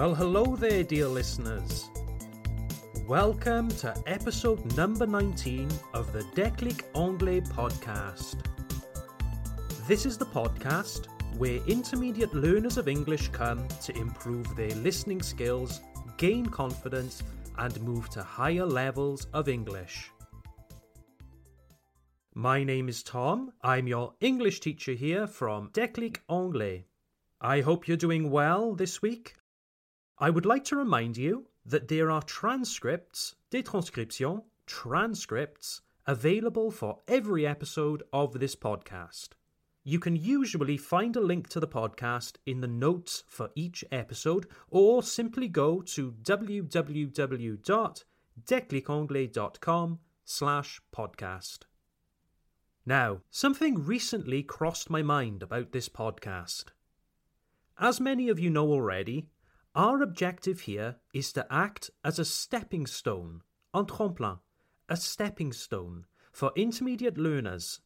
Well, hello there, dear listeners. Welcome to episode number 19 of the Déclic Anglais podcast. This is the podcast where intermediate learners of English come to improve their listening skills, gain confidence, and move to higher levels of English. My name is Tom. I'm your English teacher here from Déclic Anglais. I hope you're doing well this week. I would like to remind you that there are transcripts, des transcriptions, transcripts, available for every episode of this podcast. You can usually find a link to the podcast in the notes for each episode or simply go to www.declicanglais.com slash podcast. Now, something recently crossed my mind about this podcast. As many of you know already, our objective here is to act as a stepping stone, un tremplin, a stepping stone for intermediate learners.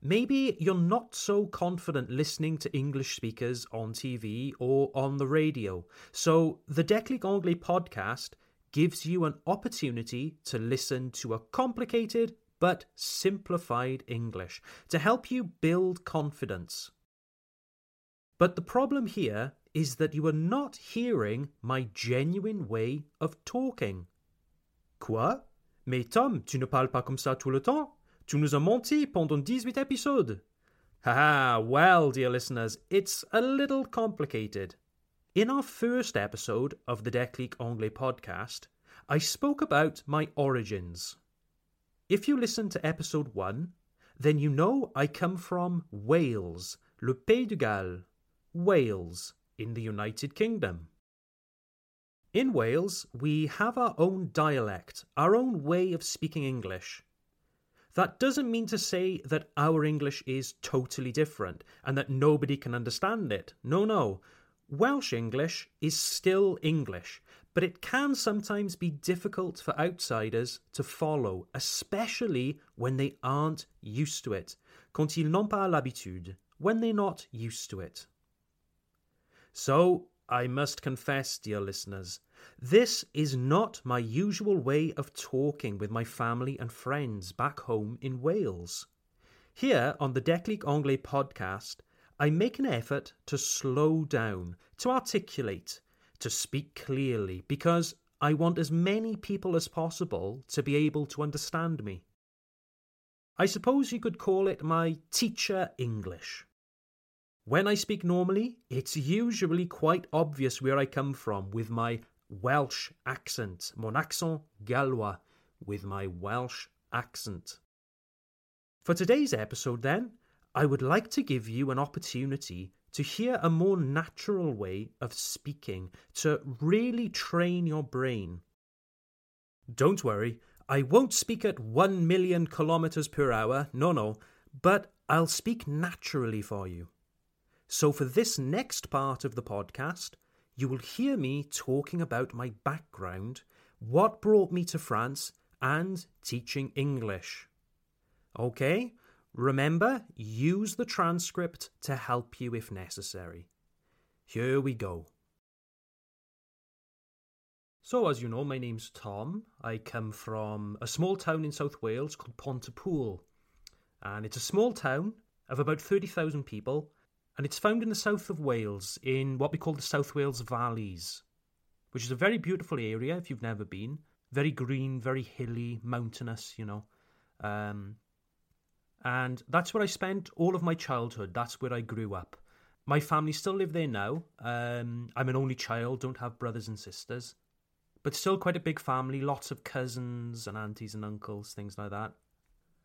Maybe you're not so confident listening to English speakers on TV or on the radio, so the Déclic Anglais podcast gives you an opportunity to listen to a complicated but simplified English to help you build confidence. But the problem here is that you are not hearing my genuine way of talking. Quoi? Mais Tom, tu ne parles pas comme ça tout le temps? Tu nous as menti pendant 18 épisodes. Haha, well, dear listeners, it's a little complicated. In our first episode of the Déclic Anglais podcast, I spoke about my origins. If you listen to episode 1, then you know I come from Wales, le Pays de Galles, Wales, in the United Kingdom. In Wales, we have our own dialect, our own way of speaking English. That doesn't mean to say that our English is totally different and that nobody can understand it. No, no. Welsh English is still English, but it can sometimes be difficult for outsiders to follow, especially when they aren't used to it. Quand ils n'ont pas l'habitude, when they're not used to it. So, I must confess, dear listeners, this is not my usual way of talking with my family and friends back home in Wales. Here on the Déclic Anglais podcast, I make an effort to slow down, to articulate, to speak clearly, because I want as many people as possible to be able to understand me. I suppose you could call it my teacher English. When I speak normally, it's usually quite obvious where I come from with my Welsh accent, mon accent gallois, with my Welsh accent. For today's episode, then, I would like to give you an opportunity to hear a more natural way of speaking, to really train your brain. Don't worry, I won't speak at 1 million kilometers per hour, no, no, but I'll speak naturally for you. So, for this next part of the podcast, you will hear me talking about my background, what brought me to France, and teaching English. Okay? Remember, use the transcript to help you if necessary. Here we go. So, as you know, my name's Tom. I come from a small town in South Wales called Pontypool. And it's a small town of about 30,000 people and it's found in the south of Wales in what we call the South Wales Valleys, which is a very beautiful area if you've never been. Very green, very hilly, mountainous, you know. Um, and that's where I spent all of my childhood. That's where I grew up. My family still live there now. Um, I'm an only child, don't have brothers and sisters, but still quite a big family. Lots of cousins and aunties and uncles, things like that.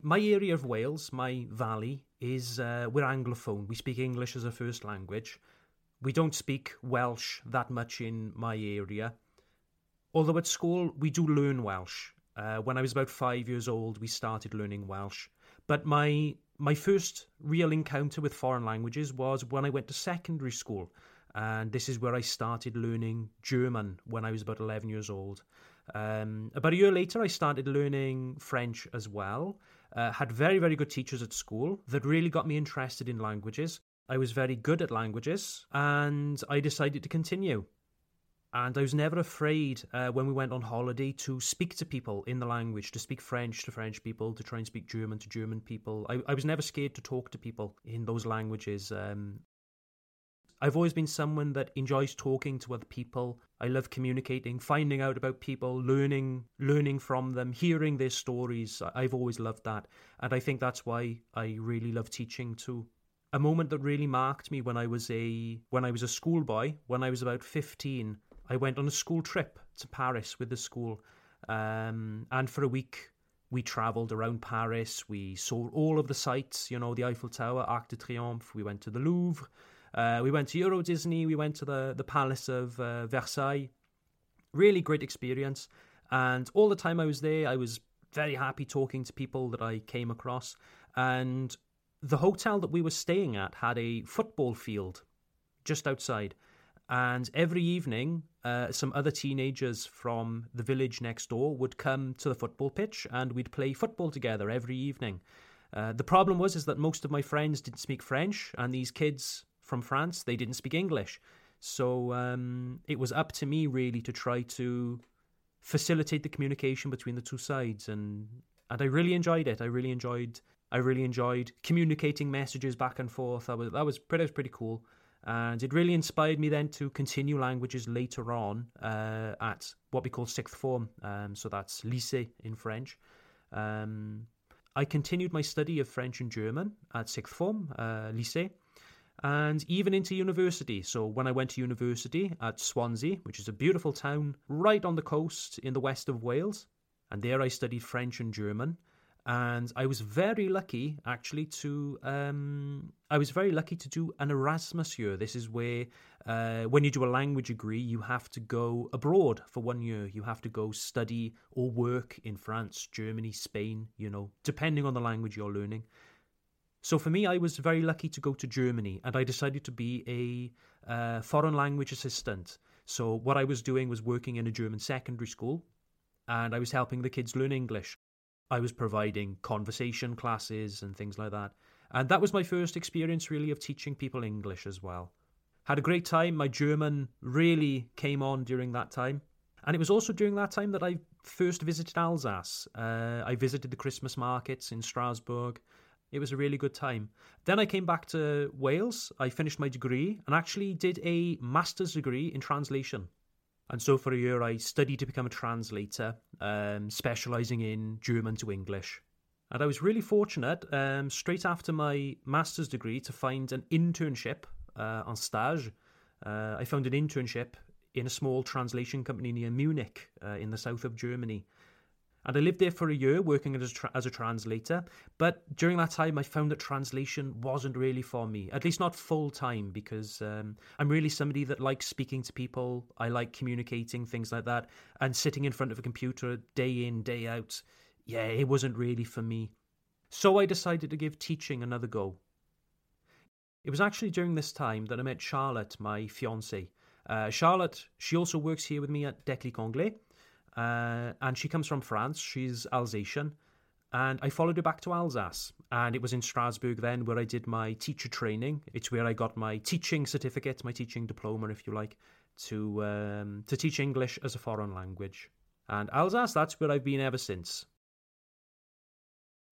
My area of Wales, my valley, is uh, we're Anglophone. We speak English as a first language. We don't speak Welsh that much in my area. Although at school we do learn Welsh. Uh, when I was about five years old, we started learning Welsh. But my my first real encounter with foreign languages was when I went to secondary school, and this is where I started learning German when I was about eleven years old. Um, about a year later, I started learning French as well. Uh, had very, very good teachers at school that really got me interested in languages. I was very good at languages and I decided to continue. And I was never afraid uh, when we went on holiday to speak to people in the language, to speak French to French people, to try and speak German to German people. I, I was never scared to talk to people in those languages. Um, I've always been someone that enjoys talking to other people. I love communicating, finding out about people, learning, learning from them, hearing their stories. I've always loved that, and I think that's why I really love teaching too a moment that really marked me when I was a when I was a schoolboy, when I was about 15, I went on a school trip to Paris with the school. Um, and for a week we travelled around Paris. We saw all of the sights, you know, the Eiffel Tower, Arc de Triomphe. We went to the Louvre. Uh, we went to Euro Disney. We went to the, the Palace of uh, Versailles. Really great experience. And all the time I was there, I was very happy talking to people that I came across. And the hotel that we were staying at had a football field just outside. And every evening, uh, some other teenagers from the village next door would come to the football pitch and we'd play football together every evening. Uh, the problem was is that most of my friends didn't speak French, and these kids from France they didn't speak English. So um, it was up to me really to try to facilitate the communication between the two sides, and and I really enjoyed it. I really enjoyed I really enjoyed communicating messages back and forth. That was that was pretty, pretty cool, and it really inspired me then to continue languages later on uh, at what we call sixth form. Um, so that's lycée in French. Um, I continued my study of French and German at sixth form, uh, lycée, and even into university. So when I went to university at Swansea, which is a beautiful town right on the coast in the west of Wales, and there I studied French and German and I was very lucky actually to um, I was very lucky to do an Erasmus year. This is where uh, when you do a language degree, you have to go abroad for one year. You have to go study or work in France, Germany, Spain. You know, depending on the language you're learning. So for me, I was very lucky to go to Germany, and I decided to be a uh, foreign language assistant. So what I was doing was working in a German secondary school, and I was helping the kids learn English. I was providing conversation classes and things like that. And that was my first experience, really, of teaching people English as well. Had a great time. My German really came on during that time. And it was also during that time that I first visited Alsace. Uh, I visited the Christmas markets in Strasbourg. It was a really good time. Then I came back to Wales. I finished my degree and actually did a master's degree in translation. And so for a year, I studied to become a translator, um, specialising in German to English. And I was really fortunate, um, straight after my master's degree, to find an internship uh, un stage. Uh, I found an internship in a small translation company near Munich uh, in the south of Germany. And I lived there for a year working as a, tra- as a translator. But during that time, I found that translation wasn't really for me, at least not full time, because um, I'm really somebody that likes speaking to people. I like communicating, things like that. And sitting in front of a computer day in, day out, yeah, it wasn't really for me. So I decided to give teaching another go. It was actually during this time that I met Charlotte, my fiancée. Uh, Charlotte, she also works here with me at Déclic Anglais. Uh, and she comes from France. She's Alsatian. And I followed her back to Alsace. And it was in Strasbourg then where I did my teacher training. It's where I got my teaching certificate, my teaching diploma, if you like, to, um, to teach English as a foreign language. And Alsace, that's where I've been ever since.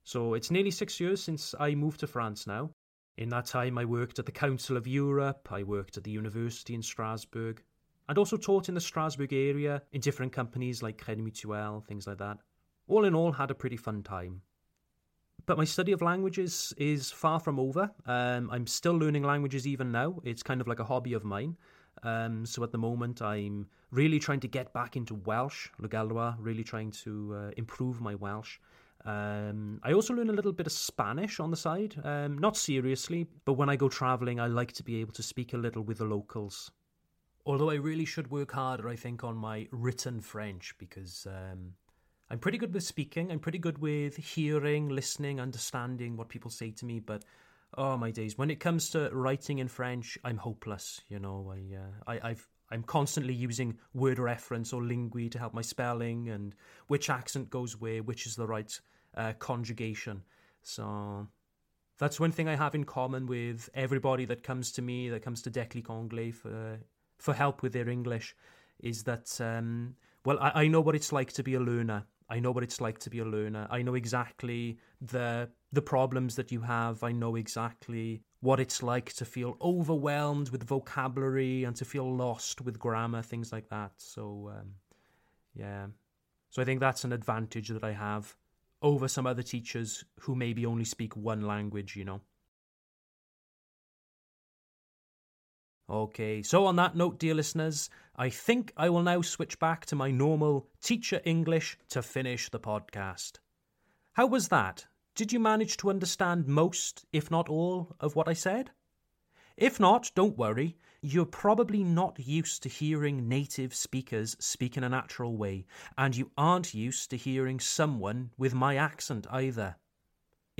So it's nearly six years since I moved to France now. In that time, I worked at the Council of Europe, I worked at the university in Strasbourg, and also taught in the Strasbourg area in different companies like Crédit Mutuel, things like that. All in all, had a pretty fun time. But my study of languages is far from over. Um, I'm still learning languages even now. It's kind of like a hobby of mine. Um, so at the moment, I'm really trying to get back into Welsh, le Gallois, really trying to uh, improve my Welsh. Um, I also learn a little bit of Spanish on the side, um, not seriously, but when I go travelling, I like to be able to speak a little with the locals. Although I really should work harder, I think, on my written French because um, I'm pretty good with speaking. I'm pretty good with hearing, listening, understanding what people say to me. But oh my days, when it comes to writing in French, I'm hopeless. You know, I, uh, I I've I'm constantly using word reference or Linguee to help my spelling and which accent goes where, which is the right uh, conjugation. So that's one thing I have in common with everybody that comes to me, that comes to Déclic Anglais for for help with their English is that um, well, I, I know what it's like to be a learner. I know what it's like to be a learner. I know exactly the the problems that you have. I know exactly what it's like to feel overwhelmed with vocabulary and to feel lost with grammar, things like that. So, um, yeah. So I think that's an advantage that I have over some other teachers who maybe only speak one language, you know. Okay, so on that note, dear listeners, I think I will now switch back to my normal teacher English to finish the podcast. How was that? Did you manage to understand most, if not all, of what I said? If not, don't worry. You're probably not used to hearing native speakers speak in a natural way, and you aren't used to hearing someone with my accent either.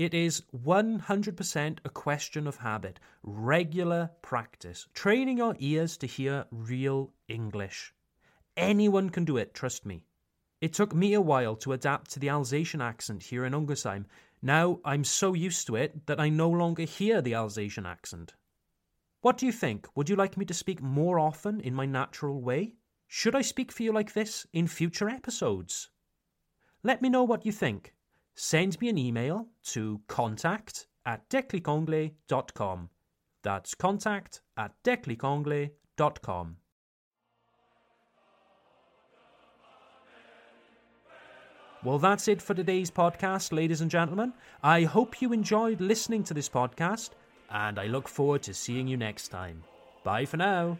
It is 100% a question of habit, regular practice, training your ears to hear real English. Anyone can do it, trust me. It took me a while to adapt to the Alsatian accent here in Ungersheim. Now I'm so used to it that I no longer hear the Alsatian accent. What do you think? Would you like me to speak more often in my natural way? Should I speak for you like this in future episodes? Let me know what you think send me an email to contact at declicanglais.com. That's contact at declicanglais.com. Well, that's it for today's podcast, ladies and gentlemen. I hope you enjoyed listening to this podcast, and I look forward to seeing you next time. Bye for now.